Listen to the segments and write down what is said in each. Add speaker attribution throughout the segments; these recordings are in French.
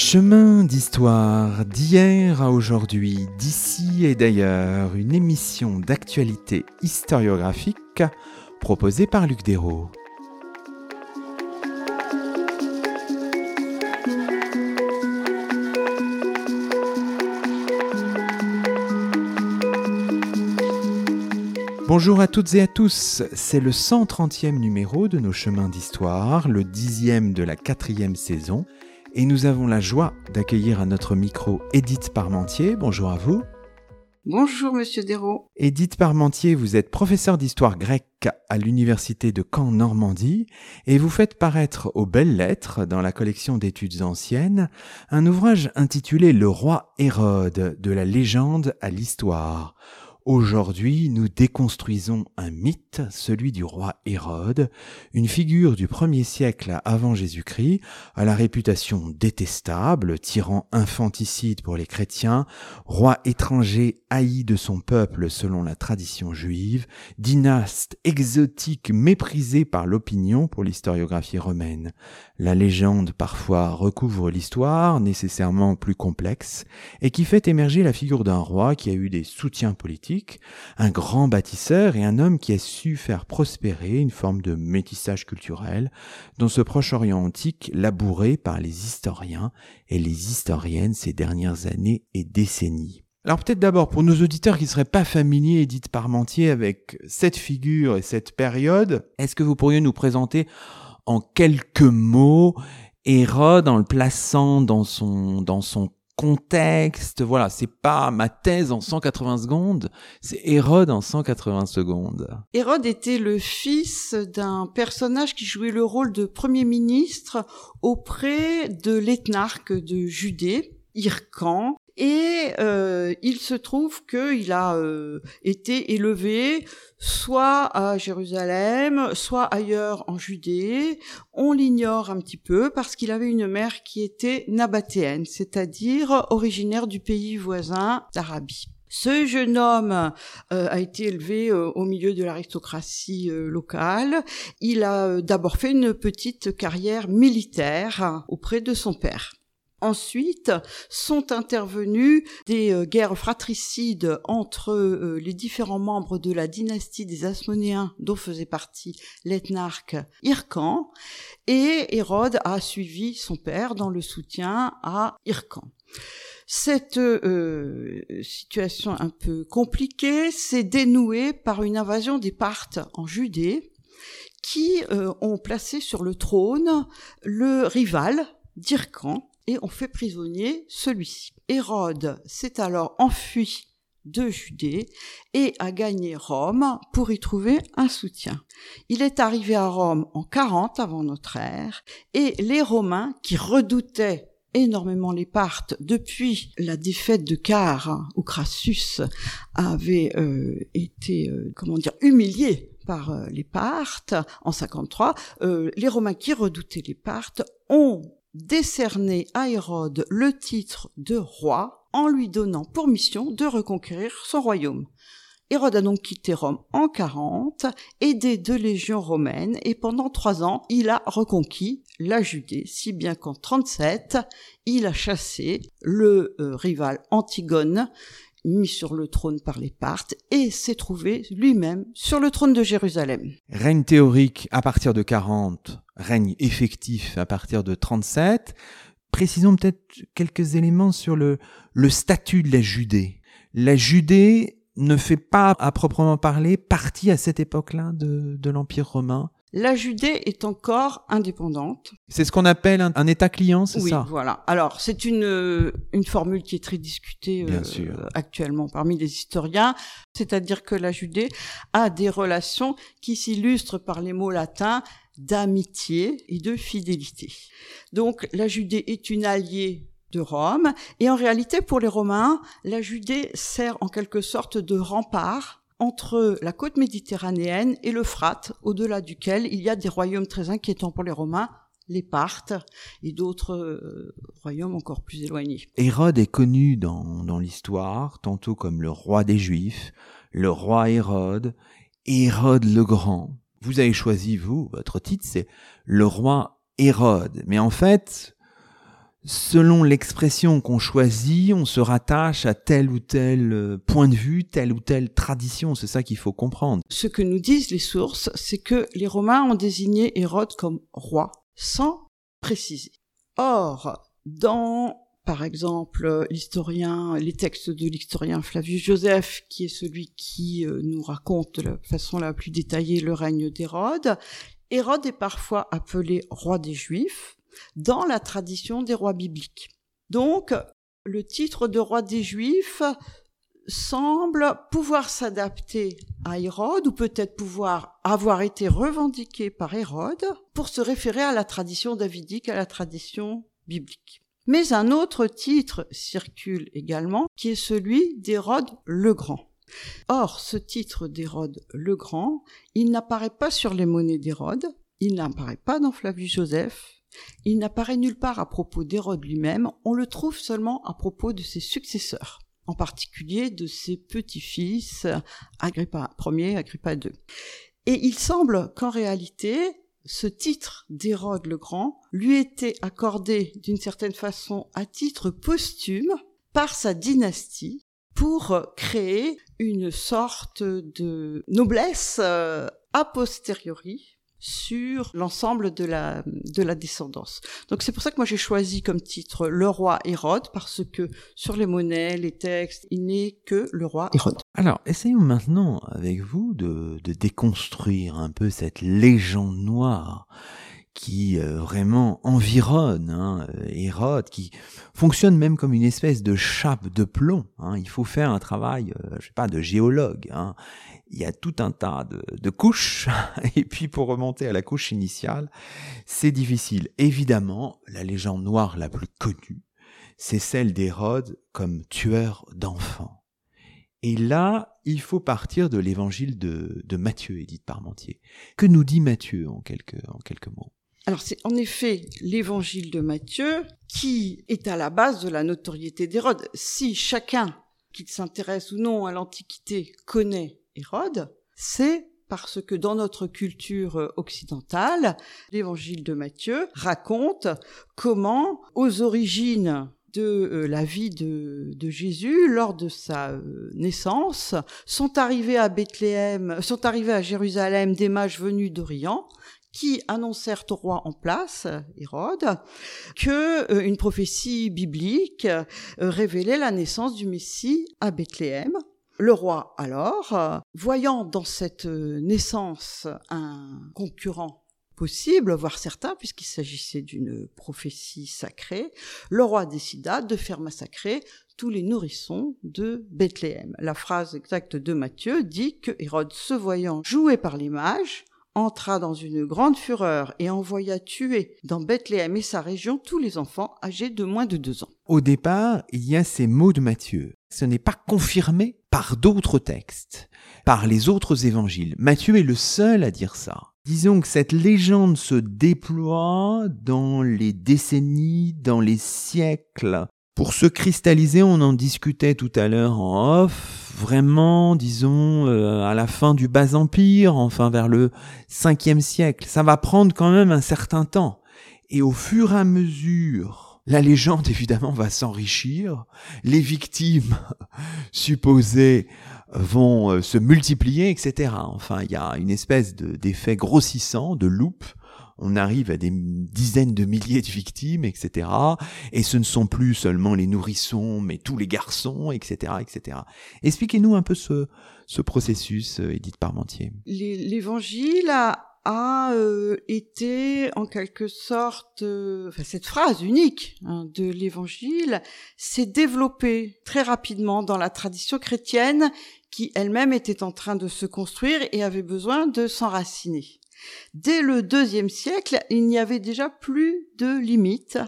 Speaker 1: Chemin d'histoire d'hier à aujourd'hui, d'ici et d'ailleurs, une émission d'actualité historiographique proposée par Luc Dérault. Bonjour à toutes et à tous, c'est le 130e numéro de nos chemins d'histoire, le dixième de la quatrième saison, et nous avons la joie d'accueillir à notre micro Edith Parmentier. Bonjour à vous.
Speaker 2: Bonjour Monsieur Dérault.
Speaker 1: Edith Parmentier, vous êtes professeur d'histoire grecque à l'université de Caen Normandie et vous faites paraître aux belles lettres dans la collection d'études anciennes un ouvrage intitulé Le roi Hérode de la légende à l'histoire Aujourd'hui, nous déconstruisons un mythe, celui du roi Hérode, une figure du premier siècle avant Jésus-Christ, à la réputation détestable, tyran infanticide pour les chrétiens, roi étranger haï de son peuple selon la tradition juive, dynaste exotique méprisé par l'opinion pour l'historiographie romaine. La légende parfois recouvre l'histoire, nécessairement plus complexe, et qui fait émerger la figure d'un roi qui a eu des soutiens politiques, un grand bâtisseur et un homme qui a su faire prospérer une forme de métissage culturel dans ce Proche-Orient antique labouré par les historiens et les historiennes ces dernières années et décennies. Alors peut-être d'abord pour nos auditeurs qui ne seraient pas familiers, Edith Parmentier, avec cette figure et cette période, est-ce que vous pourriez nous présenter en quelques mots Hérode en le plaçant dans son, dans son contexte. Voilà, c'est pas ma thèse en 180 secondes, c'est Hérode en 180 secondes.
Speaker 2: Hérode était le fils d'un personnage qui jouait le rôle de premier ministre auprès de l'éthnarque de Judée, Hircan, et euh, il se trouve qu'il a euh, été élevé soit à Jérusalem, soit ailleurs en Judée. On l'ignore un petit peu parce qu'il avait une mère qui était nabatéenne, c'est-à-dire originaire du pays voisin d'Arabie. Ce jeune homme euh, a été élevé au milieu de l'aristocratie locale. Il a d'abord fait une petite carrière militaire auprès de son père. Ensuite sont intervenues des euh, guerres fratricides entre euh, les différents membres de la dynastie des Asmonéens dont faisait partie l'ethnarque Hircan et Hérode a suivi son père dans le soutien à Hircan. Cette euh, situation un peu compliquée s'est dénouée par une invasion des Parthes en Judée qui ont placé sur le trône le rival d'Hyrcan et on fait prisonnier celui-ci. Hérode s'est alors enfui de Judée et a gagné Rome pour y trouver un soutien. Il est arrivé à Rome en 40 avant notre ère et les Romains qui redoutaient énormément les Parthes depuis la défaite de Car où Crassus avait euh, été euh, comment dire humilié par euh, les Parthes en 53, les Romains qui redoutaient les Parthes ont décerné à Hérode le titre de roi en lui donnant pour mission de reconquérir son royaume. Hérode a donc quitté Rome en 40, aidé de légions romaines, et pendant trois ans, il a reconquis la Judée, si bien qu'en 37, il a chassé le euh, rival Antigone, mis sur le trône par les Parthes, et s'est trouvé lui-même sur le trône de Jérusalem.
Speaker 1: Règne théorique à partir de 40, règne effectif à partir de 37. Précisons peut-être quelques éléments sur le, statut de la Judée. La Judée ne fait pas, à proprement parler, partie à cette époque-là de l'Empire romain.
Speaker 2: La Judée est encore indépendante.
Speaker 1: C'est ce qu'on appelle un, État client, c'est
Speaker 2: oui,
Speaker 1: ça?
Speaker 2: voilà. Alors, c'est une, une formule qui est très discutée euh, actuellement parmi les historiens, c'est-à-dire que la Judée a des relations qui s'illustrent par les mots latins d'amitié et de fidélité. Donc la Judée est une alliée de Rome et en réalité pour les Romains, la Judée sert en quelque sorte de rempart entre la côte méditerranéenne et l'Euphrate, au-delà duquel il y a des royaumes très inquiétants pour les Romains, les Parthes et d'autres euh, royaumes encore plus éloignés.
Speaker 1: Hérode est connu dans, dans l'histoire tantôt comme le roi des Juifs, le roi Hérode, Hérode le Grand, vous avez choisi, vous, votre titre, c'est le roi Hérode. Mais en fait, selon l'expression qu'on choisit, on se rattache à tel ou tel euh, point de vue, telle ou telle tradition. C'est ça qu'il faut comprendre.
Speaker 2: Ce que nous disent les sources, c'est que les Romains ont désigné Hérode comme roi, sans préciser. Or, dans par exemple l'historien, les textes de l'historien Flavius Joseph, qui est celui qui euh, nous raconte de la façon la plus détaillée le règne d'Hérode, Hérode est parfois appelé roi des Juifs dans la tradition des rois bibliques. Donc, le titre de roi des Juifs semble pouvoir s'adapter à Hérode ou peut-être pouvoir avoir été revendiqué par Hérode pour se référer à la tradition davidique, à la tradition biblique. Mais un autre titre circule également, qui est celui d'Hérode le Grand. Or, ce titre d'Hérode le Grand, il n'apparaît pas sur les monnaies d'Hérode, il n'apparaît pas dans Flavius Joseph, il n'apparaît nulle part à propos d'Hérode lui-même, on le trouve seulement à propos de ses successeurs, en particulier de ses petits-fils, Agrippa Ier, Agrippa II. Et il semble qu'en réalité, ce titre d'Hérode le Grand lui était accordé d'une certaine façon à titre posthume par sa dynastie pour créer une sorte de noblesse euh, a posteriori sur l'ensemble de la, de la descendance. Donc c'est pour ça que moi j'ai choisi comme titre le roi Hérode, parce que sur les monnaies, les textes, il n'est que le roi Hérode.
Speaker 1: Alors essayons maintenant avec vous de, de déconstruire un peu cette légende noire qui euh, vraiment environne hein, Hérode, qui fonctionne même comme une espèce de chape de plomb. Hein. Il faut faire un travail, euh, je sais pas, de géologue. Hein il y a tout un tas de, couches, et puis pour remonter à la couche initiale, c'est difficile. Évidemment, la légende noire la plus connue, c'est celle d'Hérode comme tueur d'enfants. Et là, il faut partir de l'évangile de, de Matthieu, Édith Parmentier. Que nous dit Matthieu en quelques, en quelques mots?
Speaker 2: Alors c'est en effet l'évangile de Matthieu qui est à la base de la notoriété d'Hérode. Si chacun, qu'il s'intéresse ou non à l'Antiquité, connaît Hérode, c'est parce que dans notre culture occidentale, l'évangile de Matthieu raconte comment, aux origines de euh, la vie de, Jésus, lors de sa euh, naissance, sont arrivés à Bethléem, sont arrivés à Jérusalem des mages venus d'Orient, qui annoncèrent au roi en place, Hérode, que euh, une prophétie biblique révélait la naissance du Messie à Bethléem. Le roi, alors, euh, voyant dans cette euh, naissance un concurrent possible, voire certain, puisqu'il s'agissait d'une prophétie sacrée, le roi décida de faire massacrer tous les nourrissons de Bethléem. La phrase exacte de Matthieu dit que Hérode, se voyant joué par l'image, entra dans une grande fureur et envoya tuer dans Bethléem et sa région tous les enfants âgés de moins de deux ans.
Speaker 1: Au départ, il y a ces mots de Matthieu. Ce n'est pas confirmé par d'autres textes, par les autres évangiles. Matthieu est le seul à dire ça. Disons que cette légende se déploie dans les décennies, dans les siècles. Pour se cristalliser, on en discutait tout à l'heure en off, vraiment, disons, euh, à la fin du Bas Empire, enfin vers le 5e siècle. Ça va prendre quand même un certain temps. Et au fur et à mesure la légende, évidemment, va s'enrichir. Les victimes supposées vont euh, se multiplier, etc. Enfin, il y a une espèce d'effet grossissant, de loupe. On arrive à des dizaines de milliers de victimes, etc. Et ce ne sont plus seulement les nourrissons, mais tous les garçons, etc., etc. Expliquez-nous un peu ce, ce processus, euh, Edith Parmentier.
Speaker 2: L'évangile a a euh, été en quelque sorte, euh, enfin, cette phrase unique hein, de l'Évangile s'est développée très rapidement dans la tradition chrétienne qui elle-même était en train de se construire et avait besoin de s'enraciner. Dès le deuxième siècle, il n'y avait déjà plus de limites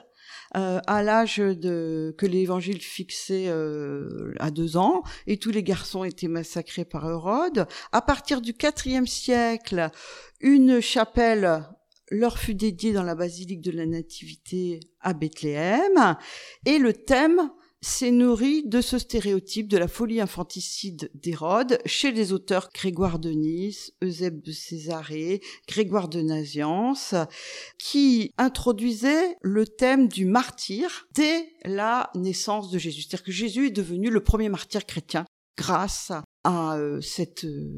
Speaker 2: euh, à l'âge de que l'Évangile fixait euh, à deux ans, et tous les garçons étaient massacrés par Hérode. À partir du quatrième siècle, une chapelle leur fut dédiée dans la basilique de la Nativité à Bethléem, et le thème s'est nourri de ce stéréotype de la folie infanticide d'Hérode chez les auteurs Grégoire de Nice, Eusèbe de Césarée, Grégoire de Naziance, qui introduisaient le thème du martyr dès la naissance de Jésus. C'est-à-dire que Jésus est devenu le premier martyr chrétien grâce à euh, cet euh,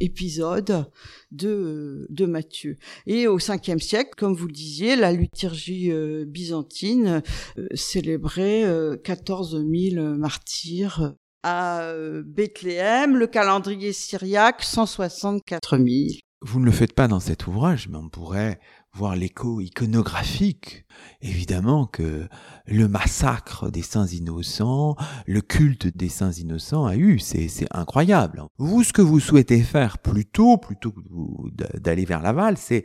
Speaker 2: épisode de, euh, de Matthieu. Et au 5 siècle, comme vous le disiez, la liturgie byzantine célébrait 14 000 martyrs à Bethléem, le calendrier syriaque 164 000.
Speaker 1: Vous ne le faites pas dans cet ouvrage, mais on pourrait voir l'écho iconographique. Évidemment que le massacre des saints innocents, le culte des saints innocents a eu, c'est incroyable. Vous, ce que vous souhaitez faire plutôt, plutôt que d'aller vers l'aval, c'est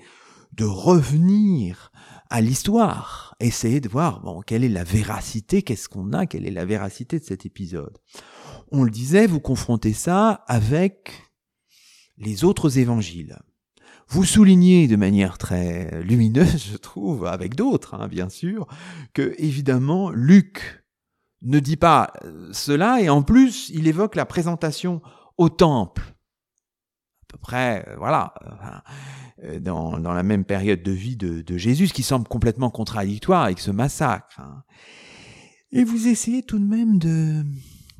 Speaker 1: de revenir à l'histoire, essayer de voir bon, quelle est la véracité, qu'est-ce qu'on a, quelle est la véracité de cet épisode. On le disait, vous confrontez ça avec les autres évangiles. Vous soulignez de manière très lumineuse, je trouve, avec d'autres, hein, bien sûr, que évidemment Luc ne dit pas euh, cela et en plus il évoque la présentation au temple. À peu près, euh, voilà, euh, dans, la même période de vie de, de, Jésus, ce qui semble complètement contradictoire avec ce massacre. Hein. Et vous essayez tout de même de,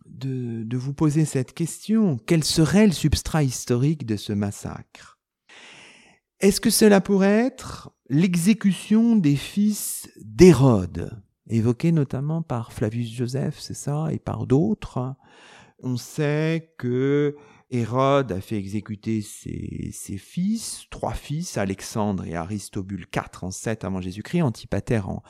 Speaker 1: de, de vous poser cette question. Quel serait le substrat historique de ce massacre? Est-ce que cela pourrait être l'exécution des fils d'Hérode, évoqué notamment par Flavius Joseph, c'est ça, et par d'autres? On sait que Hérode a fait exécuter ses, fils, trois fils, Alexandre et Aristobule, quatre en sept avant Jésus-Christ, Antipater en,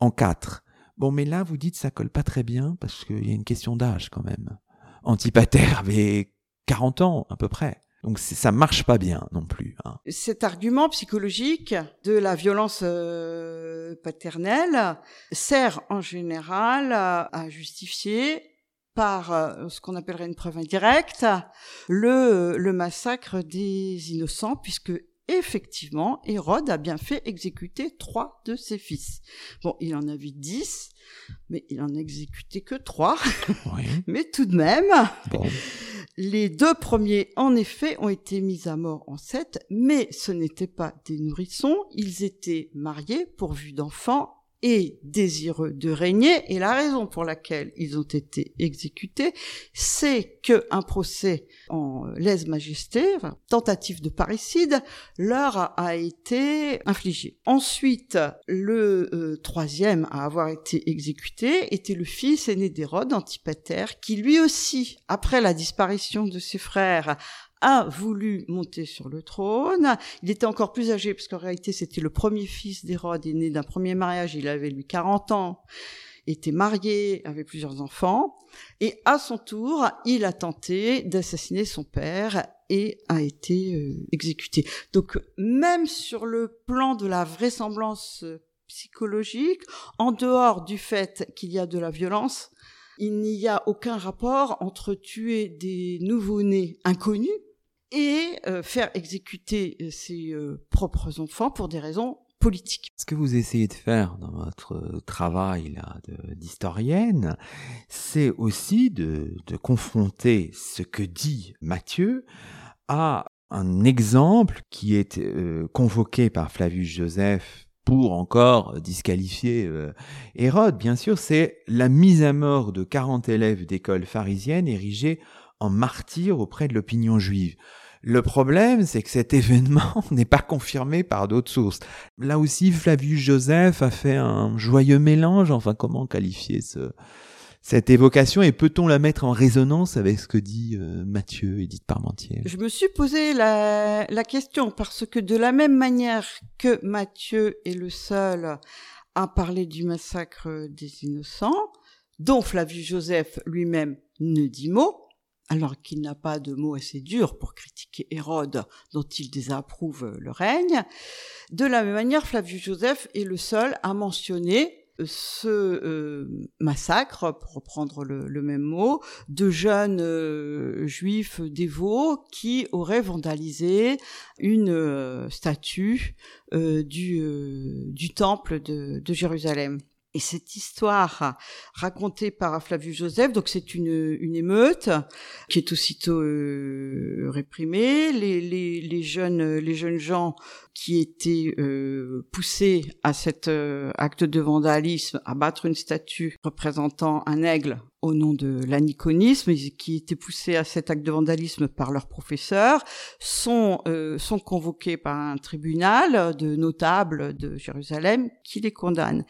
Speaker 1: en quatre. Bon, mais là, vous dites ça colle pas très bien parce qu'il y a une question d'âge quand même. Antipater avait 40 ans à peu près. Donc ça marche pas bien non plus. Hein.
Speaker 2: Cet argument psychologique de la violence euh, paternelle sert en général à, justifier par euh, ce qu'on appellerait une preuve indirecte le, le massacre des innocents puisque effectivement Hérode a bien fait exécuter trois de ses fils. Bon, il en avait dix, mais il en a exécuté que trois. Oui. mais tout de même. Bon. Les deux premiers, en effet, ont été mis à mort en sept, mais ce n'étaient pas des nourrissons, ils étaient mariés, pourvus d'enfants, désireux de régner. Et la raison pour laquelle ils ont été exécutés, c'est que un procès en lèse-majesté, tentative de parricide, leur a été infligé. Ensuite, le euh, troisième à avoir été exécuté était le fils aîné d'Hérode, Antipater, qui lui aussi, après la disparition de ses frères, a voulu monter sur le trône. Il était encore plus âgé, parce qu'en réalité, c'était le premier fils d'Hérode, né d'un premier mariage, il avait lui 40 ans, était marié, avait plusieurs enfants, et à son tour, il a tenté d'assassiner son père et a été euh, exécuté. Donc même sur le plan de la vraisemblance psychologique, en dehors du fait qu'il y a de la violence, il n'y a aucun rapport entre tuer des nouveau-nés inconnus et euh, faire exécuter euh, ses euh, propres enfants pour des raisons politiques.
Speaker 1: Ce que vous essayez de faire dans votre travail d'historienne, c'est aussi de, confronter ce que dit Matthieu à un exemple qui est convoqué par Flavius Joseph pour encore disqualifier Hérode, bien sûr, c'est la mise à mort de 40 élèves d'école pharisienne érigés en martyrs auprès de l'opinion juive. Le problème, c'est que cet événement n'est pas confirmé par d'autres sources. Là aussi, Flavius Joseph a fait un joyeux mélange, enfin comment qualifier ce, cette évocation et peut-on la mettre en résonance avec ce que dit euh, Mathieu, Edith Parmentier?
Speaker 2: Je me suis posé la, la question parce que de la même manière que Mathieu est le seul à parler du massacre des innocents, dont Flavius Joseph lui-même ne dit mot, alors qu'il n'a pas de mots assez durs pour critiquer Hérode, dont il désapprouve le règne. De la même manière, Flavius Joseph est le seul à mentionner ce euh, massacre, pour reprendre le, même mot, de jeunes euh, juifs dévots qui auraient vandalisé une euh, statue du, temple de Jérusalem. Et cette histoire racontée par Flavius Joseph, donc c'est une, une émeute qui est aussitôt euh, réprimée. Les, les, les, jeunes, les jeunes gens qui étaient euh, poussés à cet euh, acte de vandalisme, à battre une statue représentant un aigle au nom de l'aniconisme, qui étaient poussés à cet acte de vandalisme par leurs professeurs, sont, sont convoqués par un tribunal de notables de Jérusalem qui les condamne.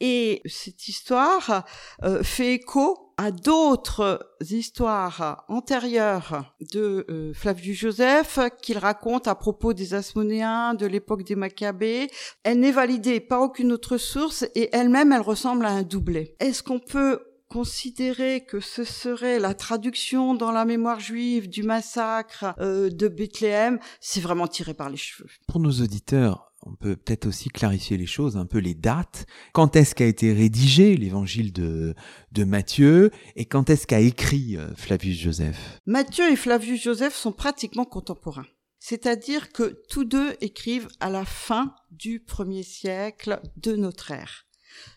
Speaker 2: Et cette histoire euh, fait écho à d'autres histoires antérieures de euh, Flavius Joseph qu'il raconte à propos des Asmonéens, de l'époque des Maccabées. Elle n'est validée par aucune autre source et elle-même, elle ressemble à un doublet. Est-ce qu'on peut considérer que ce serait la traduction dans la mémoire juive du massacre euh, de Bethléem, c'est vraiment tiré par les cheveux.
Speaker 1: Pour nos auditeurs, on peut peut-être aussi clarifier les choses, un peu les dates. Quand est-ce qu'a été rédigé l'évangile de, de Matthieu et quand est-ce qu'a écrit euh, Flavius Joseph?
Speaker 2: Matthieu et Flavius Joseph sont pratiquement contemporains. C'est-à-dire que tous deux écrivent à la fin du premier siècle de notre ère.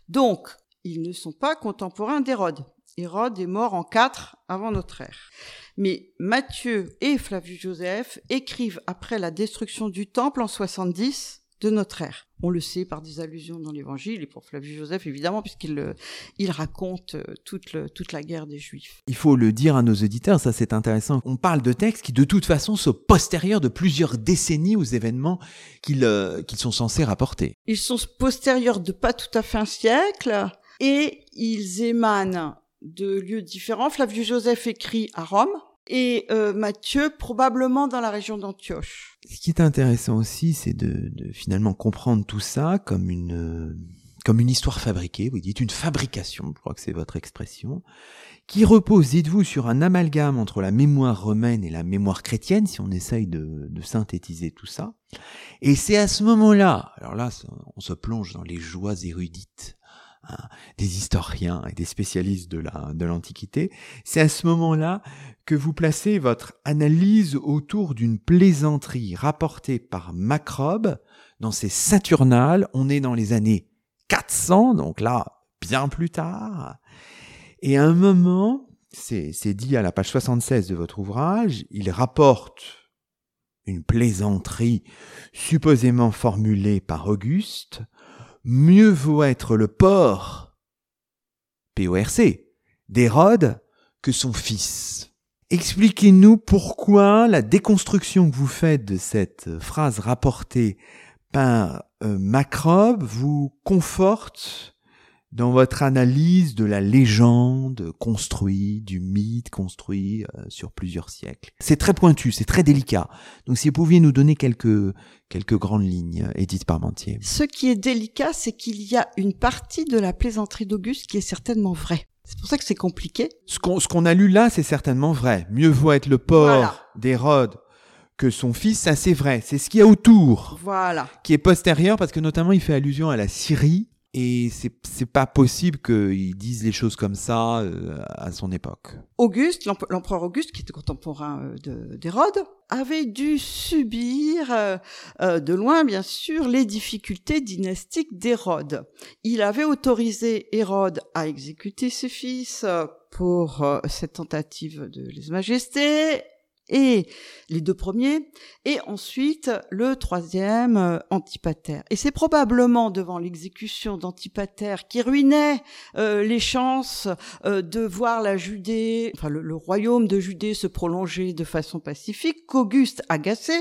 Speaker 2: Donc, ils ne sont pas contemporains d'Hérode. Hérode est mort en 4 avant notre ère. Mais Matthieu et Flavius Joseph écrivent après la destruction du temple en 70 de notre ère. On le sait par des allusions dans l'Évangile et pour Flavius Joseph évidemment puisqu'il euh, il raconte euh, toute, toute la guerre des Juifs.
Speaker 1: Il faut le dire à nos auditeurs, ça c'est intéressant. On parle de textes qui de toute façon sont postérieurs de plusieurs décennies aux événements qu'ils euh, qu'ils sont censés rapporter.
Speaker 2: Ils sont postérieurs de pas tout à fait un siècle et ils émanent de lieux différents. Flavius Joseph écrit à Rome et euh, probablement dans la région d'Antioche.
Speaker 1: Ce qui est intéressant aussi, c'est de, de, finalement comprendre tout ça comme une comme une histoire fabriquée. Vous dites une fabrication, je crois que c'est votre expression, qui repose, dites-vous, sur un amalgame entre la mémoire romaine et la mémoire chrétienne, si on essaye de, de synthétiser tout ça. Et c'est à ce moment-là, alors là, on se plonge dans les joies érudites Hein, des historiens et des spécialistes de de l'Antiquité, c'est à ce moment-là que vous placez votre analyse autour d'une plaisanterie rapportée par Macrobe dans ses Saturnales. On est dans les années 400, donc là, bien plus tard. Et à un moment, c'est dit à la page 76 de votre ouvrage, il rapporte une plaisanterie supposément formulée par Auguste mieux vaut être le porc, P-O-R-C, d'Hérode que son fils. Expliquez-nous pourquoi la déconstruction que vous faites de cette phrase rapportée par euh, Macrobe vous conforte dans votre analyse de la légende construite, du mythe construit euh, sur plusieurs siècles. C'est très pointu, c'est très délicat. Donc si vous pouviez nous donner quelques, quelques grandes lignes, Edith Parmentier.
Speaker 2: Ce qui est délicat, c'est qu'il y a une partie de la plaisanterie d'Auguste qui est certainement vraie. C'est pour ça que c'est compliqué.
Speaker 1: Ce qu'on, ce qu'on a lu là, c'est certainement vrai. Mieux vaut être le porc d'Hérode que son fils, ça c'est vrai. C'est ce qu'il y a autour.
Speaker 2: Voilà.
Speaker 1: Qui est postérieur parce que notamment il fait allusion à la Syrie et c'est pas possible qu'ils disent les choses comme ça euh, à son époque.
Speaker 2: Auguste, l'empereur Auguste, qui était contemporain euh, d'Hérode, avait dû subir euh, de loin, bien sûr, les difficultés dynastiques d'Hérode. Il avait autorisé Hérode à exécuter ses fils pour cette tentative de lèse-majesté et les deux premiers, et ensuite le troisième, euh, Antipater. Et c'est probablement devant l'exécution d'Antipater qui ruinait euh, les chances euh, de voir la Judée, le, le, royaume de Judée se prolonger de façon pacifique, qu'Auguste, agacé,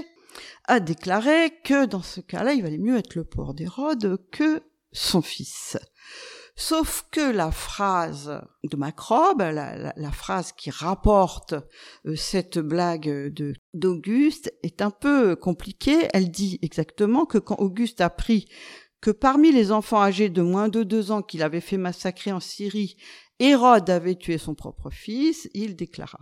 Speaker 2: a déclaré que dans ce cas-là, il valait mieux être le port d'Hérode que son fils. Sauf que la phrase de Macrobe, la, phrase qui rapporte euh, cette blague d'Auguste, est un peu compliquée. Elle dit exactement que quand Auguste apprit que parmi les enfants âgés de moins de deux ans qu'il avait fait massacrer en Syrie, Hérode avait tué son propre fils, il déclara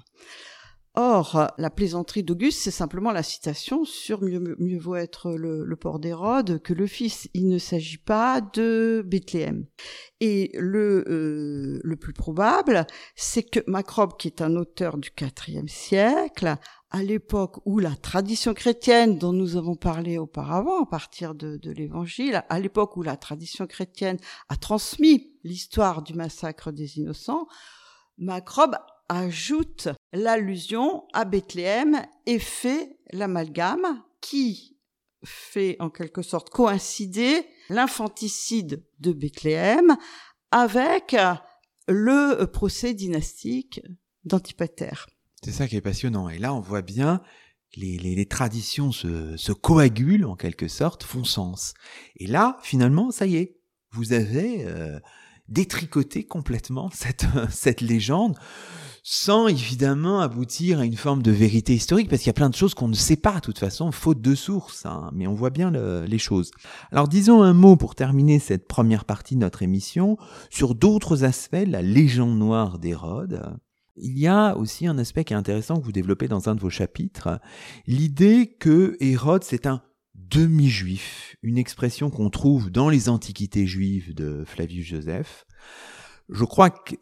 Speaker 2: Or, la plaisanterie d'Auguste, c'est simplement la citation sur mieux, mieux vaut être le, port d'Hérode que le fils. Il ne s'agit pas de Bethléem. Et le, euh, le plus probable, c'est que Macrobe, qui est un auteur du IVe siècle, à l'époque où la tradition chrétienne dont nous avons parlé auparavant, à partir de, de l'Évangile, à l'époque où la tradition chrétienne a transmis l'histoire du massacre des innocents, Macrobe ajoute l'allusion à Bethléem et fait l'amalgame qui fait en quelque sorte coïncider l'infanticide de Bethléem avec le procès dynastique d'Antipater.
Speaker 1: C'est ça qui est passionnant. Et là, on voit bien les, les, traditions se, coagulent en quelque sorte, font sens. Et là, finalement, ça y est, vous avez euh, détricoté complètement cette, cette légende sans évidemment aboutir à une forme de vérité historique, parce qu'il y a plein de choses qu'on ne sait pas, de toute façon, faute de sources, hein, mais on voit bien les choses. Alors disons un mot pour terminer cette première partie de notre émission sur d'autres aspects la légende noire d'Hérode. Il y a aussi un aspect qui est intéressant que vous développez dans un de vos chapitres, l'idée que Hérode c'est un demi-juif, une expression qu'on trouve dans les antiquités juives de Flavius Joseph. Je crois que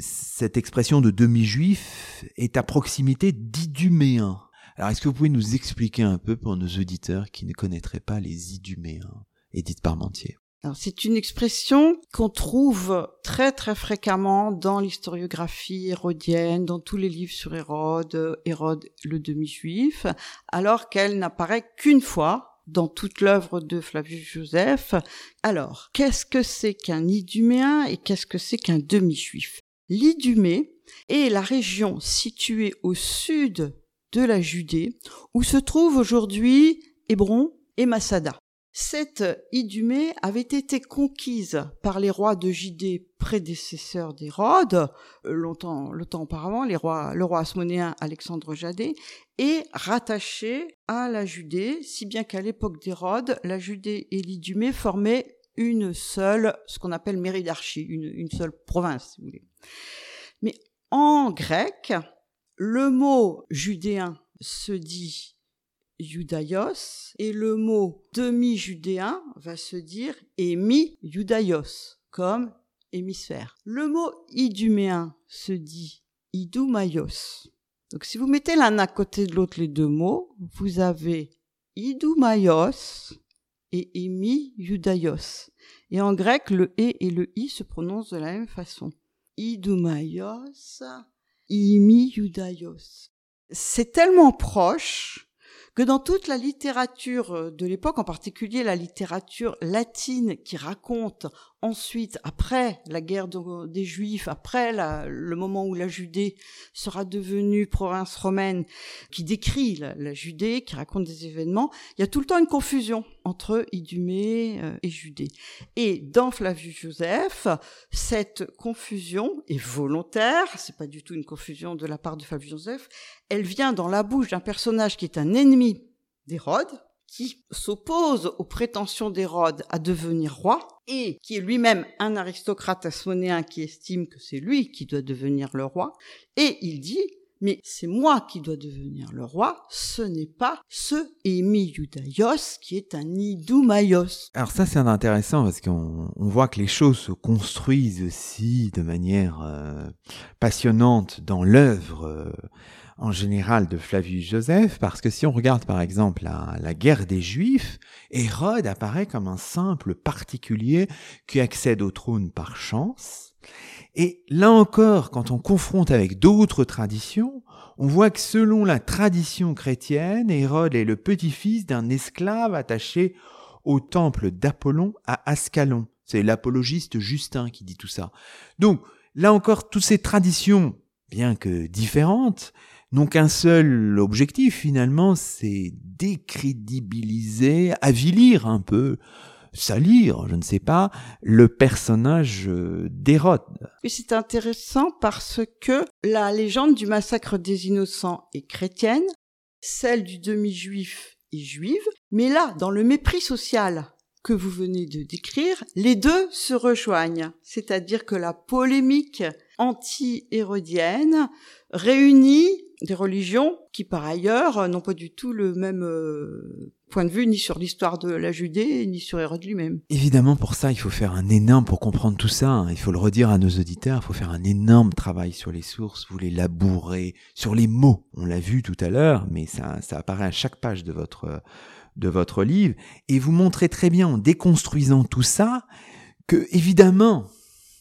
Speaker 1: cette expression de demi-juif est à proximité d'Iduméen. Alors est-ce que vous pouvez nous expliquer un peu pour nos auditeurs qui ne connaîtraient pas les Iduméens, Édith Parmentier?
Speaker 2: C'est une expression qu'on trouve très très fréquemment dans l'historiographie hérodienne, dans tous les livres sur Hérode, Hérode le demi-juif, alors qu'elle n'apparaît qu'une fois dans toute l'œuvre de Flavius Joseph. Alors, qu'est-ce que c'est qu'un iduméen et qu'est-ce que c'est qu'un demi-juif? L'Idumée est la région située au sud de la Judée où se trouvent aujourd'hui Hébron et Massada. Cette Idumée avait été conquise par les rois de Judée prédécesseurs d'Hérode, euh, longtemps, auparavant, les rois, le roi asmonéen Alexandre Jadé, et rattachée à la Judée, si bien qu'à l'époque d'Hérode, la Judée et l'Idumée formaient une seule, ce qu'on appelle méridarchie, une, une seule province, si vous voulez. Mais en grec, le mot judéen se dit Et le mot demi-judéen va se dire émi-judaios comme hémisphère. Le mot iduméen se dit idumaios. Donc si vous mettez l'un à côté de l'autre les deux mots, vous avez idumaios et émi-judaios. Et en grec, le e et le i se prononcent de la même façon. Idumaios, imi-judaios. C'est tellement proche que dans toute la littérature euh, de l'époque, en particulier la littérature latine qui raconte ensuite, après la guerre des Juifs, après le moment où la Judée sera devenue province romaine, qui décrit la, Judée, qui raconte des événements, il y a tout le temps une confusion entre Idumée euh, et Judée. Et dans Flavius Joseph, cette confusion est volontaire, c'est pas du tout une confusion de la part de Flavius Joseph, elle vient dans la bouche d'un personnage qui est un ennemi d'Hérode, qui s'oppose aux prétentions d'Hérode à devenir roi et qui est lui-même un aristocrate asmonéen qui estime que c'est lui qui doit devenir le roi. Et il dit, mais c'est moi qui dois devenir le roi, ce n'est pas ce Émi Judaios qui est un Idumaios.
Speaker 1: Alors ça c'est intéressant parce qu'on voit que les choses se construisent aussi de manière euh, passionnante dans l'œuvre. Euh, en général de Flavius Joseph, parce que si on regarde par exemple la, guerre des Juifs, Hérode apparaît comme un simple particulier qui accède au trône par chance. Et là encore, quand on confronte avec d'autres traditions, on voit que selon la tradition chrétienne, Hérode est le petit-fils d'un esclave attaché au temple d'Apollon à Ascalon. C'est l'apologiste Justin qui dit tout ça. Donc, là encore, toutes ces traditions, bien que différentes, n'ont qu'un seul objectif finalement, c'est décrédibiliser, avilir un peu, salir, je ne sais pas, le personnage euh, d'Hérode.
Speaker 2: C'est intéressant parce que la légende du massacre des innocents est chrétienne, celle du demi-juif est juive, mais là, dans le mépris social que vous venez de décrire, les deux se rejoignent. C'est-à-dire que la polémique anti-hérodienne réunit des religions qui par ailleurs n'ont pas du tout le même euh, point de vue ni sur l'histoire de la Judée ni sur Hérode lui-même.
Speaker 1: Évidemment pour ça il faut faire un énorme pour comprendre tout ça, hein. il faut le redire à nos auditeurs, il faut faire un énorme travail sur les sources, vous les labourez, sur les mots. On l'a vu tout à l'heure mais ça apparaît à chaque page de votre de votre livre et vous montrez très bien en déconstruisant tout ça que évidemment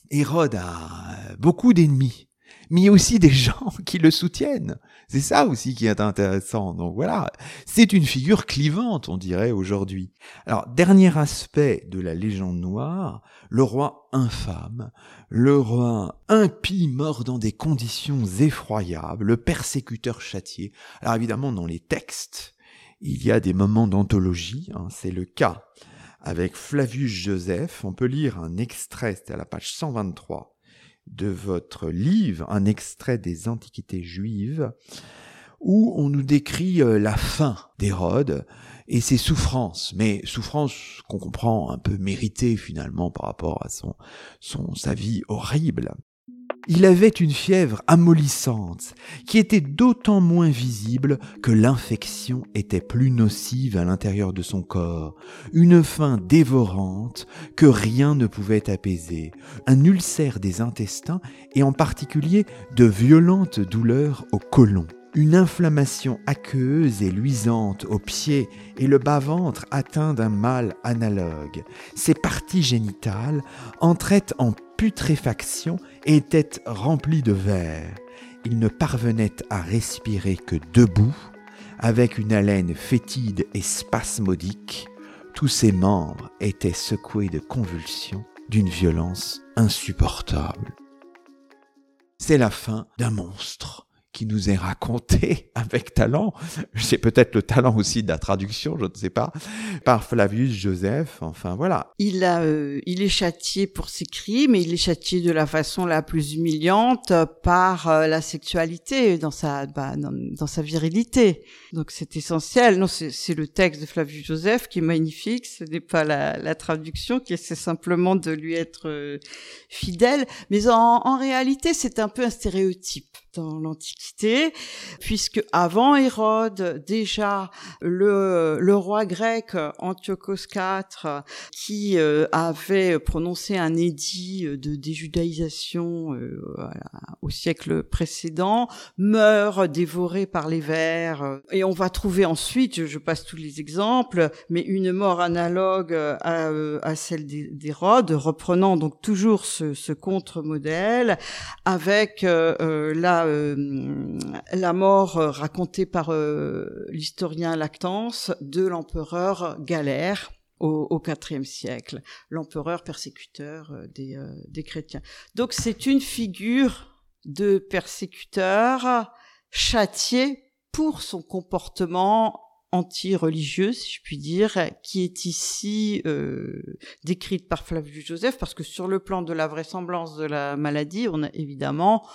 Speaker 1: Hérode a beaucoup d'ennemis, mais il y a aussi des gens qui le soutiennent. C'est ça aussi qui est intéressant. Donc voilà, c'est une figure clivante, on dirait aujourd'hui. Alors, dernier aspect de la légende noire, le roi infâme, le roi impie mort dans des conditions effroyables, le persécuteur châtié. Alors évidemment, dans les textes, il y a des moments d'anthologie, hein, c'est le cas avec Flavius Joseph. On peut lire un extrait, c'est à la page 123 de votre livre, un extrait des Antiquités juives, où on nous décrit euh, la fin d'Hérode et ses souffrances, mais souffrances qu'on comprend un peu méritées finalement par rapport à son, son sa vie horrible. Il avait une fièvre amollissante, qui était d'autant moins visible que l'infection était plus nocive à l'intérieur de son corps, une faim dévorante que rien ne pouvait apaiser, un ulcère des intestins et en particulier de violentes douleurs au côlon. Une inflammation aqueuse et luisante aux pieds et le bas-ventre atteint d'un mal analogue. Ses parties génitales entraient en putréfaction et étaient remplies de verre. Il ne parvenait à respirer que debout, avec une haleine fétide et spasmodique. Tous ses membres étaient secoués de convulsions d'une violence insupportable. C'est la fin d'un monstre qui nous est raconté avec talent, c'est peut-être le talent aussi de la traduction, je ne sais pas, par Flavius Joseph, enfin voilà.
Speaker 2: Il a, euh, il est châtié pour ses crimes, et il est châtié de la façon la plus humiliante par euh, la sexualité dans sa, bah, dans, sa virilité. Donc c'est essentiel. Non, c'est le texte de Flavius Joseph qui est magnifique. Ce n'est pas la, la, traduction qui essaie simplement de lui être euh, fidèle, mais en, en réalité c'est un peu un stéréotype dans l'Antiquité, puisque avant Hérode, déjà le, le roi grec Antiochos IV, qui euh, avait prononcé un édit de déjudaïsation euh, au siècle précédent, meurt dévoré par les vers. Et on va trouver ensuite, je, passe tous les exemples, mais une mort analogue à, à celle d'Hérode, reprenant donc toujours ce, ce contre-modèle, avec euh, la euh, la mort euh, racontée par euh, l'historien Lactance de l'empereur Galère au, IVe siècle, l'empereur persécuteur des, chrétiens. Donc c'est une figure de persécuteur châtié pour son comportement anti-religieux, si je puis dire, qui est ici décrite par Flavius Joseph, parce que sur le plan de la vraisemblance de la maladie, on a évidemment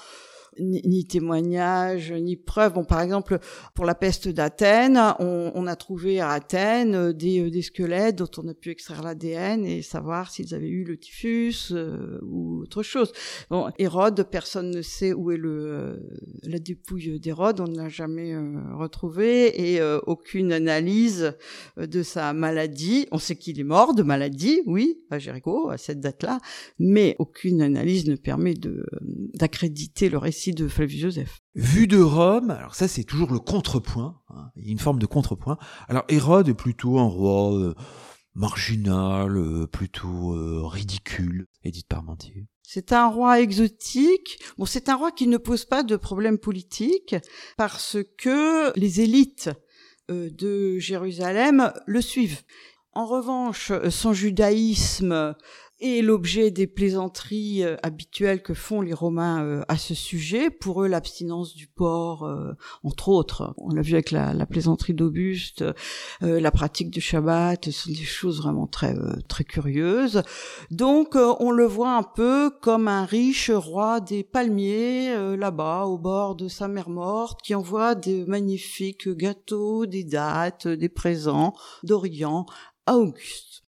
Speaker 2: ni, ni témoignages, ni preuves. Bon, par exemple, pour la peste d'Athènes, on, on, a trouvé à Athènes euh, des, euh, des squelettes dont on a pu extraire l'ADN et savoir s'ils avaient eu le typhus euh, ou autre chose. Bon, Hérode, personne ne sait où est le la dépouille d'Hérode, on ne l'a jamais retrouvé et aucune analyse de sa maladie. On sait qu'il est mort de maladie, oui, à Jéricho, à cette date-là, mais aucune analyse ne permet d'accréditer le récit de Flavius Joseph.
Speaker 1: Vu de Rome, alors ça c'est toujours le contrepoint, hein, il y a une forme de contrepoint. Alors Hérode est plutôt un roi euh, marginal, euh, plutôt euh, ridicule, Édith Parmentier.
Speaker 2: C'est un roi exotique. Bon, c'est un roi qui ne pose pas de problème politique parce que les élites de Jérusalem le suivent. En revanche, son judaïsme et l'objet des plaisanteries euh, habituelles que font les Romains euh, à ce sujet. Pour eux, l'abstinence du porc, euh, entre autres, on l'a vu avec la, la plaisanterie d'Auguste, la pratique du Shabbat, sont des choses vraiment très très curieuses. Donc, on le voit un peu comme un riche roi des palmiers là-bas, au bord de sa mère morte, qui envoie des magnifiques gâteaux, des dates, des présents d'Orient à Auguste.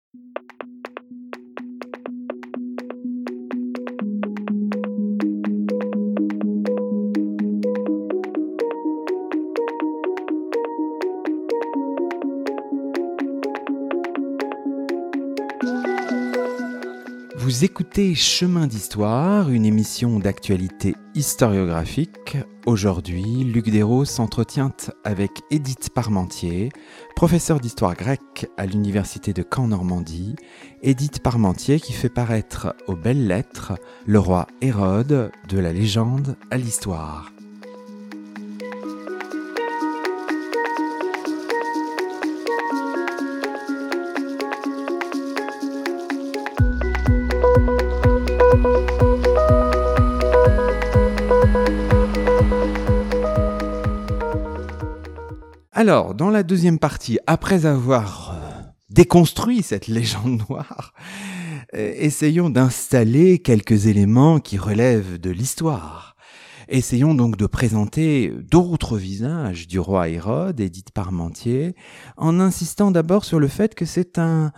Speaker 1: Écoutez Chemin d'Histoire, une émission d'actualité historiographique. Aujourd'hui, Luc Dérault s'entretient avec Édith Parmentier, professeure d'histoire grecque à l'Université de Caen-Normandie. Édith Parmentier qui fait paraître aux belles lettres le roi Hérode de la légende à l'histoire. Alors, dans la deuxième partie, après avoir euh, déconstruit cette légende noire, euh, essayons d'installer quelques éléments qui relèvent de l'histoire. Essayons donc de présenter d'autres visages du roi Hérode, Édith Parmentier, en insistant d'abord sur le fait que c'est un,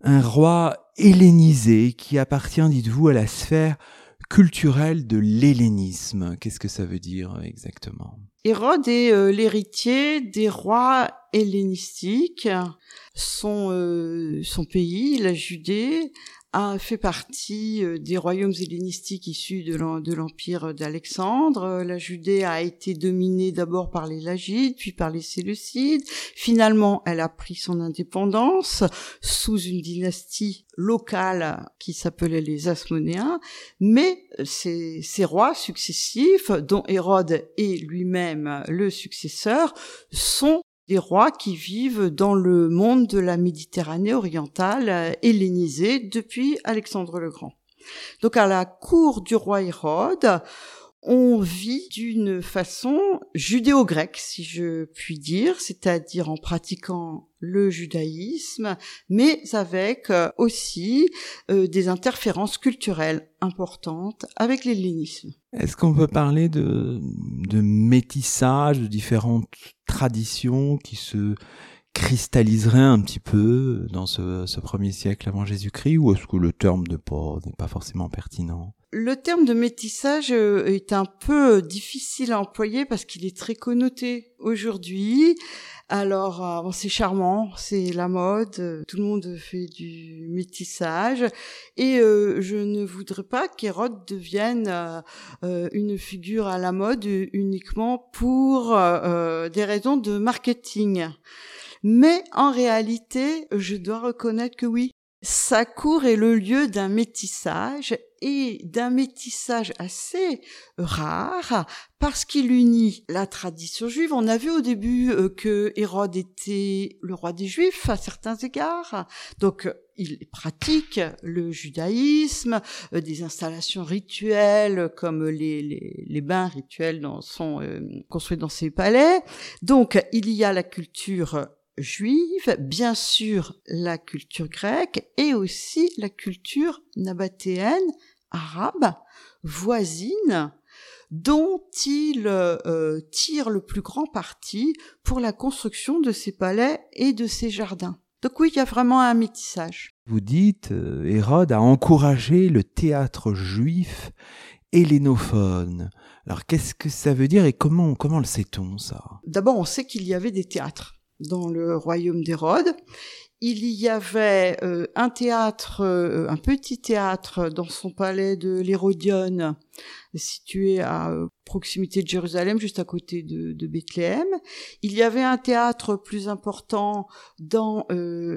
Speaker 1: un roi hellénisé qui appartient, dites-vous, à la sphère culturelle de l'hellénisme. Qu'est-ce que ça veut dire exactement?
Speaker 2: Hérode est euh, l'héritier des rois hellénistiques. Son, euh, son pays, la Judée, a fait partie euh, des royaumes hellénistiques issus de l'empire d'Alexandre. La Judée a été dominée d'abord par les Lagides, puis par les Séleucides. Finalement, elle a pris son indépendance sous une dynastie locale qui s'appelait les Asmonéens, mais ces, ces rois successifs, dont Hérode est lui-même le successeur, sont des rois qui vivent dans le monde de la Méditerranée orientale euh, hellénisée depuis Alexandre le Grand. Donc à la cour du roi Hérode, on vit d'une façon judéo-grecque, si je puis dire, c'est-à-dire en pratiquant le judaïsme, mais avec euh, aussi euh, des interférences culturelles importantes avec l'hellénisme.
Speaker 1: Est-ce qu'on peut parler de, métissage, de différentes traditions qui se cristalliseraient un petit peu dans ce, premier siècle avant Jésus-Christ, ou est-ce que le terme de pas n'est pas forcément pertinent?
Speaker 2: Le terme de métissage euh, est un peu difficile à employer parce qu'il est très connoté aujourd'hui. Alors, euh, c'est charmant, c'est la mode, euh, tout le monde fait du métissage, et je ne voudrais pas qu'Hérode devienne une figure à la mode uniquement pour des raisons de marketing. Mais en réalité, je dois reconnaître que oui, sa cour est le lieu d'un métissage et d'un métissage assez rare parce qu'il unit la tradition juive. On a vu au début euh, que Hérode était le roi des Juifs à certains égards. Donc il pratique le judaïsme, euh, des installations rituelles comme les, les, bains rituels sont euh, construits dans ses palais. Donc il y a la culture juive, bien sûr la culture grecque et aussi la culture nabatéenne, arabe, voisine, dont il euh, tire le plus grand parti pour la construction de ses palais et de ses jardins. Donc oui, il y a vraiment un métissage.
Speaker 1: Vous dites, euh, Hérode a encouragé le théâtre juif hellénophone. Alors qu'est-ce que ça veut dire et comment, comment le sait-on ça?
Speaker 2: D'abord, on sait qu'il y avait des théâtres dans le royaume d'Hérode. Il y avait euh, un théâtre, euh, un petit théâtre dans son palais de l'Hérodion, situé à euh, proximité de Jérusalem, juste à côté de, de, Bethléem. Il y avait un théâtre plus important dans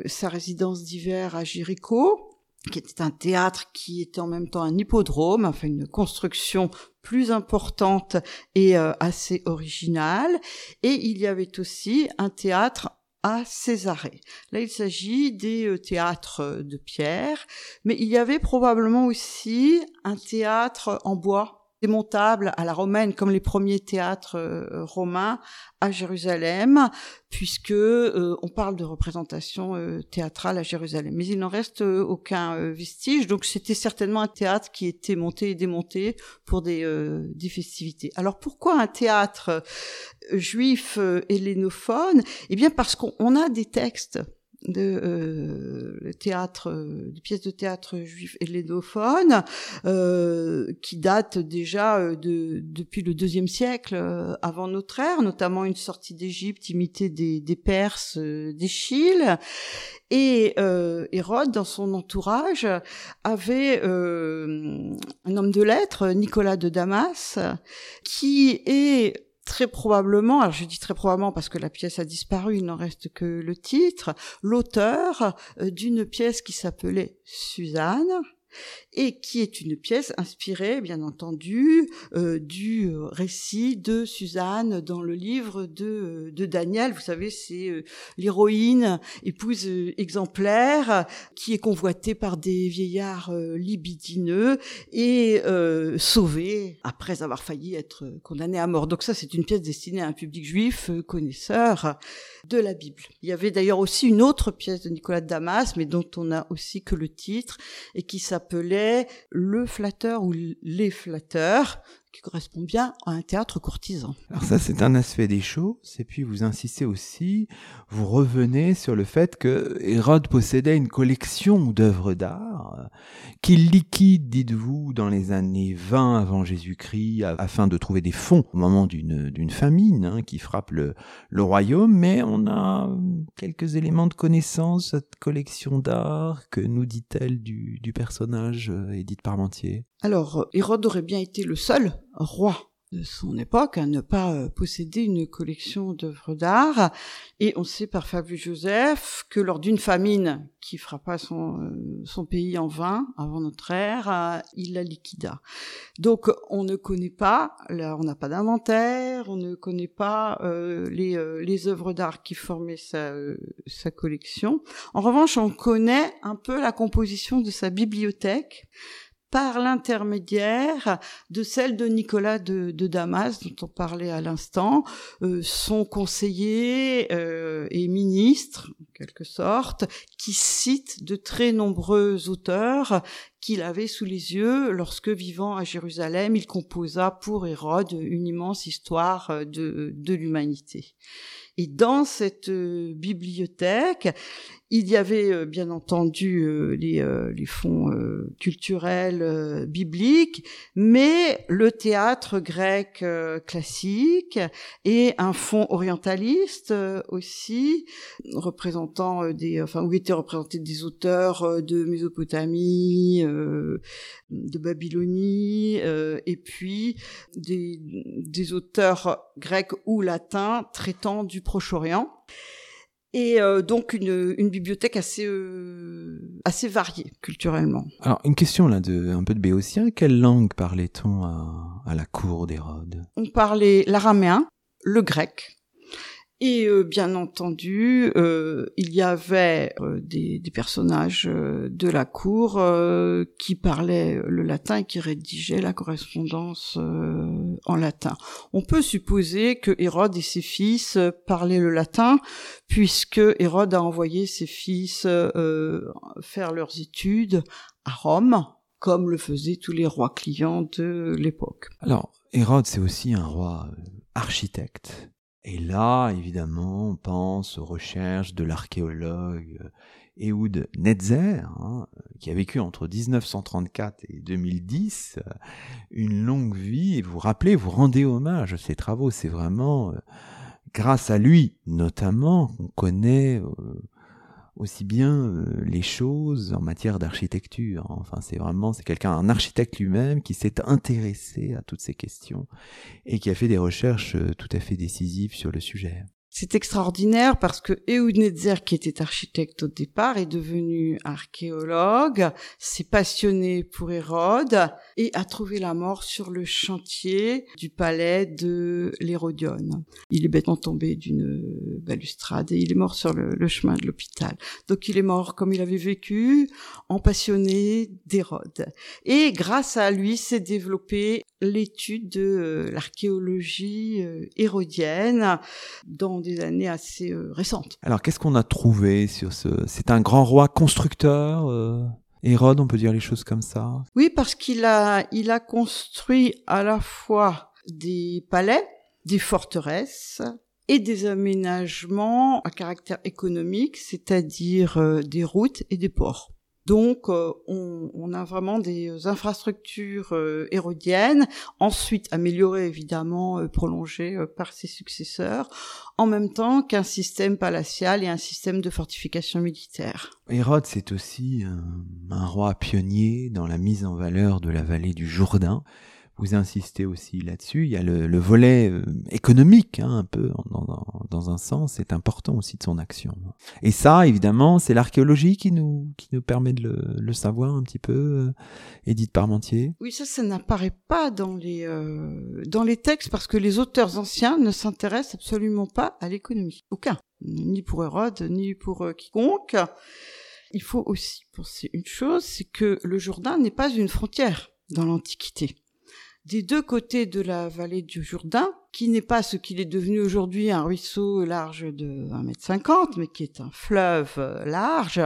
Speaker 2: sa résidence d'hiver à Jéricho, qui était un théâtre qui était en même temps un hippodrome, enfin une construction plus importante et euh, assez originale. Et il y avait aussi un théâtre à Césarée. Là, il s'agit des euh, théâtres de pierre, mais il y avait probablement aussi un théâtre en bois démontable à la romaine comme les premiers théâtres euh, romains à Jérusalem puisque euh, on parle de représentation euh, théâtrale à Jérusalem. Mais il n'en reste aucun vestige. Donc c'était certainement un théâtre qui était monté et démonté pour des, des festivités. Alors pourquoi un théâtre juif hellénophone eh bien parce qu'on a des textes de euh, théâtre, euh, de pièces de théâtre juif hellénophone, euh, qui date déjà euh, de, depuis le deuxième siècle avant notre ère, notamment une sortie d'Égypte imitée des, des Perses d'Échille. Et Hérode, dans son entourage, avait un homme de lettres, Nicolas de Damas, qui est très probablement, alors je dis très probablement parce que la pièce a disparu, il n'en reste que le titre, l'auteur euh, d'une pièce qui s'appelait Suzanne, et qui est une pièce inspirée, bien entendu, euh, du euh, récit de Suzanne dans le livre de, Daniel. Vous savez, c'est euh, l'héroïne, épouse exemplaire, qui est convoitée par des vieillards libidineux et sauvée après avoir failli être condamnée à mort. Donc ça, c'est une pièce destinée à un public juif connaisseur de la Bible. Il y avait d'ailleurs aussi une autre pièce de Nicolas de Damas, mais dont on a aussi que le titre, et qui s'appelait Le flatteur ou Les flatteurs, qui correspond bien à un théâtre courtisan.
Speaker 1: Alors ça, c'est un aspect des choses. Et puis vous insistez aussi, vous revenez sur le fait que Hérode possédait une collection d'œuvres d'art qu'il liquide, dites-vous, dans les années 20 avant Jésus-Christ, afin de trouver des fonds au moment d'une famine hein, qui frappe le, le royaume. Mais on a quelques éléments de connaissance, cette collection d'art. Que nous dit-elle du, du personnage euh, Édith Parmentier?
Speaker 2: Alors, Hérode aurait bien été le seul roi de son époque à ne pas euh, posséder une collection d'œuvres d'art. Et on sait par Fabius Joseph que lors d'une famine qui frappa son, euh, son pays en vain avant notre ère, euh, il la liquida. Donc on ne connaît pas, là, on n'a pas d'inventaire, on ne connaît pas les, les œuvres d'art qui formaient sa, sa collection. En revanche, on connaît un peu la composition de sa bibliothèque par l'intermédiaire de celle de Nicolas de, Damas, dont on parlait à l'instant, euh, son conseiller euh, et ministre, en quelque sorte, qui cite de très nombreux auteurs qu'il avait sous les yeux lorsque, vivant à Jérusalem, il composa pour Hérode une immense histoire de, de l'humanité. Et dans cette euh, bibliothèque, il y avait euh, bien entendu euh, les, les, fonds culturels bibliques, mais le théâtre grec classique et un fonds orientaliste aussi, représentant des, enfin où étaient représentés des auteurs de Mésopotamie, de Babylonie, et puis des, des auteurs grecs ou latins traitant du Proche-Orient. Et euh, donc une, une, bibliothèque assez euh, assez variée culturellement.
Speaker 1: Alors une question là de un peu de béotien. Quelle langue parlait-on à, à la cour d'Hérode?
Speaker 2: On parlait l'araméen, le grec, et euh, bien entendu, euh, il y avait euh, des, des, personnages de la cour qui parlaient le latin et qui rédigeaient la correspondance en latin. On peut supposer que Hérode et ses fils parlaient le latin, puisque Hérode a envoyé ses fils faire leurs études à Rome, comme le faisaient tous les rois clients de l'époque.
Speaker 1: Alors, Hérode, c'est aussi un roi architecte. Et là, évidemment, on pense aux recherches de l'archéologue euh, Ehud Netzer, hein, qui a vécu entre 1934 et 2010, euh, une longue vie. Et vous rappelez, vous rendez hommage à ses travaux. C'est vraiment euh, grâce à lui, notamment, qu'on connaît aussi bien euh, les choses en matière d'architecture. Enfin, c'est vraiment, c'est quelqu'un, un architecte lui-même qui s'est intéressé à toutes ces questions et qui a fait des recherches euh, tout à fait décisives sur le sujet.
Speaker 2: C'est extraordinaire parce que Ehud Netzer, qui était architecte au départ, est devenu archéologue, s'est passionné pour Hérode et a trouvé la mort sur le chantier du palais de l'Hérodion. Il est bêtement tombé d'une balustrade et il est mort sur le, chemin de l'hôpital. Donc il est mort comme il avait vécu, en passionné d'Hérode. Et grâce à lui s'est développé l'étude de euh, l'archéologie euh, hérodienne dans des années assez euh, récentes.
Speaker 1: Alors qu'est-ce qu'on a trouvé sur ce C'est un grand roi constructeur Hérode, on peut dire les choses comme ça?
Speaker 2: Oui, parce qu'il a, il a construit à la fois des palais, des forteresses, et des aménagements à caractère économique, c'est-à-dire euh, des routes et des ports. Donc, euh, on, a vraiment des infrastructures euh, ensuite améliorées évidemment, prolongées par ses successeurs, en même temps qu'un système palatial et un système de fortification militaire.
Speaker 1: Hérode, c'est aussi un roi pionnier dans la mise en valeur de la vallée du Jourdain vous insistez aussi là-dessus. Il y a le, volet euh, économique, hein, un peu dans, dans, un sens, c'est important aussi de son action. Et ça, évidemment, c'est l'archéologie qui nous qui nous permet de le, le savoir un petit peu. Euh, Édith Parmentier.
Speaker 2: Oui, ça, ça n'apparaît pas dans les euh, dans les textes parce que les auteurs anciens ne s'intéressent absolument pas à l'économie, aucun, ni pour Hérode, ni pour quiconque. Il faut aussi penser une chose, c'est que le Jourdain n'est pas une frontière dans l'Antiquité des deux côtés de la vallée du Jourdain, qui n'est pas ce qu'il est devenu aujourd'hui, un ruisseau large de 1,50 m, mais qui est un fleuve euh, large,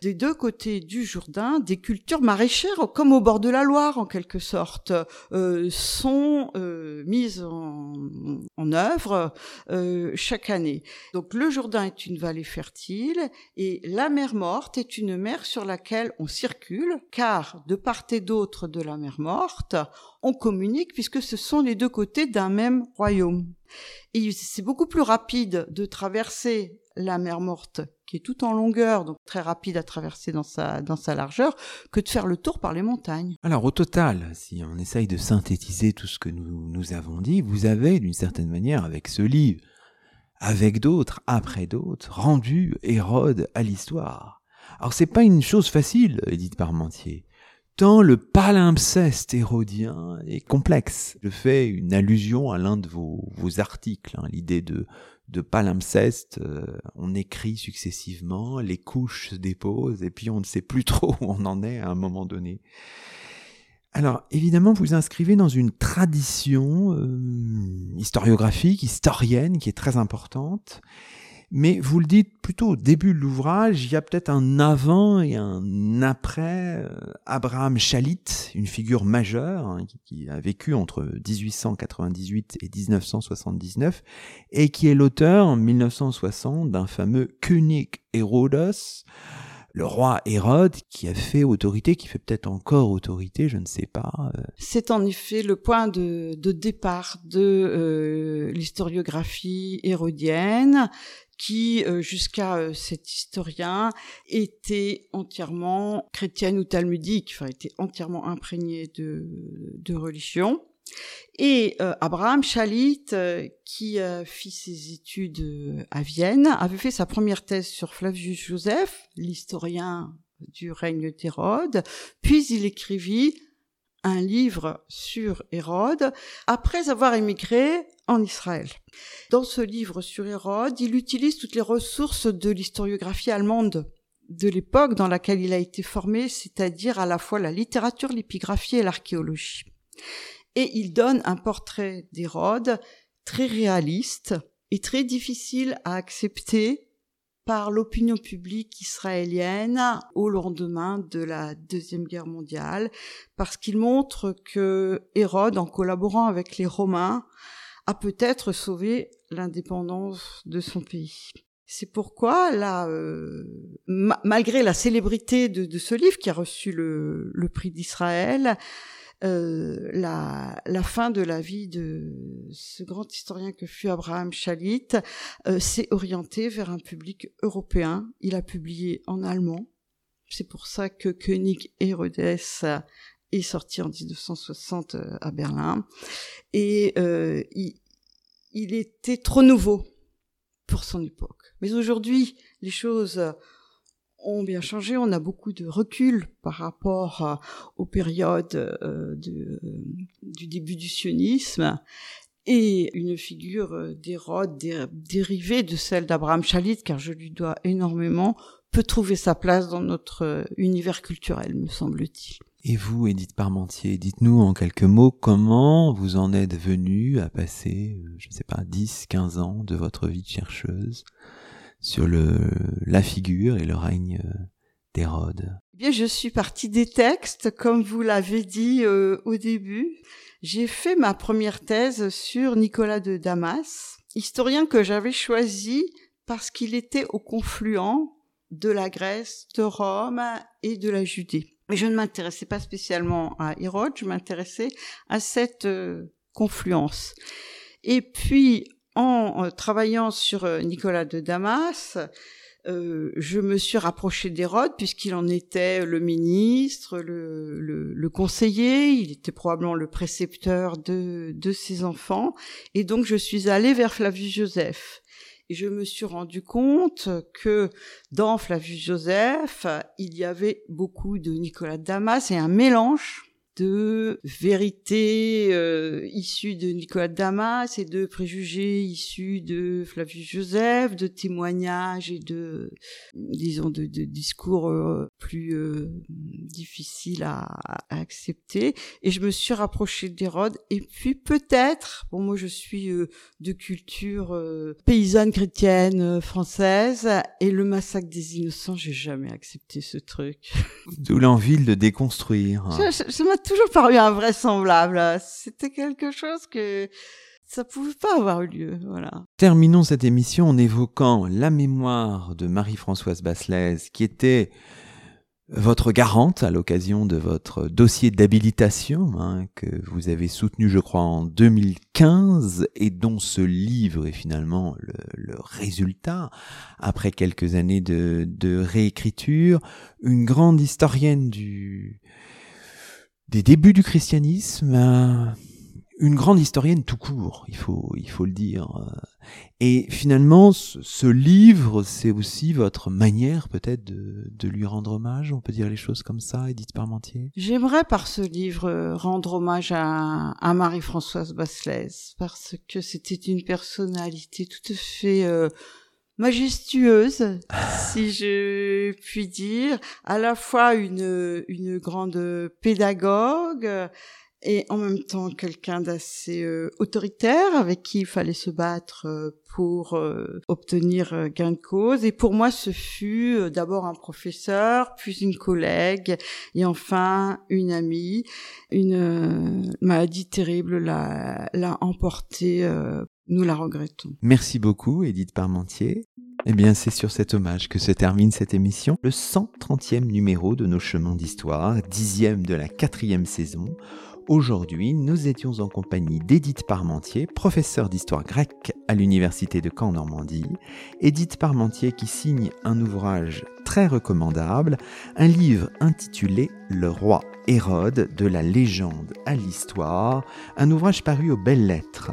Speaker 2: des deux côtés du Jourdain, des cultures maraîchères, comme au bord de la Loire en quelque sorte, euh, sont euh, mises en, en œuvre euh, chaque année. Donc le Jourdain est une vallée fertile et la mer Morte est une mer sur laquelle on circule, car de part et d'autre de la mer Morte, on communique puisque ce sont les deux côtés d'un même Et c'est beaucoup plus rapide de traverser la mer Morte, qui est tout en longueur, donc très rapide à traverser dans sa, dans sa largeur, que de faire le tour par les montagnes.
Speaker 1: Alors au total, si on essaye de synthétiser tout ce que nous, nous avons dit, vous avez d'une certaine manière, avec ce livre, avec d'autres, après d'autres, rendu Hérode à l'histoire. Alors c'est pas une chose facile, Edith Parmentier tant le palimpseste hérodien est complexe. Je fais une allusion à l'un de vos, articles, hein, l'idée de, palimpseste, euh, on écrit successivement, les couches se déposent, et puis on ne sait plus trop où on en est à un moment donné. Alors évidemment, vous inscrivez dans une tradition euh, historiographique, historienne, qui est très importante, mais vous le dites plutôt au début de l'ouvrage, il y a peut-être un avant et un après euh, Abraham Chalit, une figure majeure hein, qui, a vécu entre 1898 et 1979 et qui est l'auteur en 1960 d'un fameux König Herodes, le roi Hérode qui a fait autorité, qui fait peut-être encore autorité, je ne sais pas.
Speaker 2: Euh. C'est en effet le point de, départ de euh, l'historiographie hérodienne qui, euh, jusqu'à cet historien, était entièrement chrétienne ou talmudique, enfin était entièrement imprégné de, de religion. Et euh, Abraham Chalit, qui a fait ses études à Vienne, avait fait sa première thèse sur Flavius Joseph, l'historien du règne d'Hérode, puis il écrivit un livre sur Hérode après avoir émigré en Israël. Dans ce livre sur Hérode, il utilise toutes les ressources de l'historiographie allemande de l'époque dans laquelle il a été formé, c'est-à-dire à la fois la littérature, l'épigraphie et l'archéologie. Et il donne un portrait d'Hérode très réaliste et très difficile à accepter par l'opinion publique israélienne au lendemain de la Deuxième Guerre mondiale, parce qu'il montre que Hérode, en collaborant avec les Romains, a peut-être sauvé l'indépendance de son pays. C'est pourquoi, là, euh, malgré la célébrité de, ce livre qui a reçu le prix d'Israël, euh, la, la, fin de la vie de ce grand historien que fut Abraham Chalit euh, s'est orienté vers un public européen. Il a publié en allemand. C'est pour ça que König Herodes est sorti en 1960 euh, à Berlin. Et euh, il, il était trop nouveau pour son époque. Mais aujourd'hui, les choses ont bien changé. On a beaucoup de recul par rapport euh, aux périodes euh, euh, du début du sionisme. Et une figure d'Hérode dérivée de celle d'Abraham Chalit, car je lui dois énormément, peut trouver sa place dans notre univers culturel, me semble-t-il.
Speaker 1: Et vous, Edith Parmentier, dites-nous en quelques mots comment vous en êtes venu à passer, je ne sais pas, 10, 15 ans de votre vie de chercheuse sur le, la figure et le règne euh, d'Hérode
Speaker 2: eh Bien, je suis partie des textes, comme vous l'avez dit euh, au début. J'ai fait ma première thèse sur Nicolas de Damas, historien que j'avais choisi parce qu'il était au confluent de la Grèce, de Rome et de la Judée. Mais je ne m'intéressais pas spécialement à Hérode, je m'intéressais à cette euh, confluence. Et puis, en euh, travaillant sur euh, Nicolas de Damas, je me suis rapproché d'Hérode puisqu'il en était le ministre, le, le, conseiller, il était probablement le précepteur de, de ses enfants, et donc je suis allée vers Flavius Joseph. Et je me suis rendu compte que dans Flavius Joseph, il y avait beaucoup de Nicolas Damas et un mélange de vérités euh, issues de Nicolas Damas et de préjugés issus de Flavius Joseph, de témoignages et de, disons, de, de discours euh, plus euh, difficiles à, à, accepter. Et je me suis rapprochée d'Hérode. Et puis peut-être, bon, moi je suis euh, de culture euh, paysanne chrétienne française, et le massacre des innocents, j'ai jamais accepté ce truc.
Speaker 1: D'où l'envie de déconstruire.
Speaker 2: Ça, ça m'a toujours paru invraisemblable. C'était quelque chose que ça pouvait pas avoir eu lieu, voilà.
Speaker 1: Terminons cette émission en évoquant la mémoire de Marie-Françoise Basselès, qui était votre garante à l'occasion de votre dossier d'habilitation hein, que vous avez soutenu, je crois, en 2015 et dont ce livre est finalement le, résultat après quelques années de réécriture. Une grande historienne du, des débuts du christianisme, une grande historienne tout court, il faut, il faut le dire. Et finalement, ce, livre, c'est aussi votre manière peut-être de, de, lui rendre hommage, on peut dire les choses comme ça, Edith Parmentier?
Speaker 2: J'aimerais par ce livre rendre hommage à, à Marie-Françoise Basselès, parce que c'était une personnalité tout à fait... Euh, majestueuse, si je puis dire, à la fois une, une grande pédagogue et en même temps quelqu'un d'assez euh, autoritaire avec qui il fallait se battre euh, pour euh, obtenir gain de cause. Et pour moi, ce fut d'abord un professeur, puis une collègue, et enfin une amie. Une maladie terrible l'a, l'a emporté nous la regrettons.
Speaker 1: Merci beaucoup, Edith Parmentier. Eh bien, c'est sur cet hommage que se termine cette émission, le 130e numéro de nos chemins d'histoire, dixième de la quatrième saison. Aujourd'hui, nous étions en compagnie d'Edith Parmentier, professeure d'histoire grecque à l'Université de Caen Normandie. Edith Parmentier qui signe un ouvrage très recommandable, un livre intitulé Le roi Hérode de la légende à l'histoire, un ouvrage paru aux belles lettres.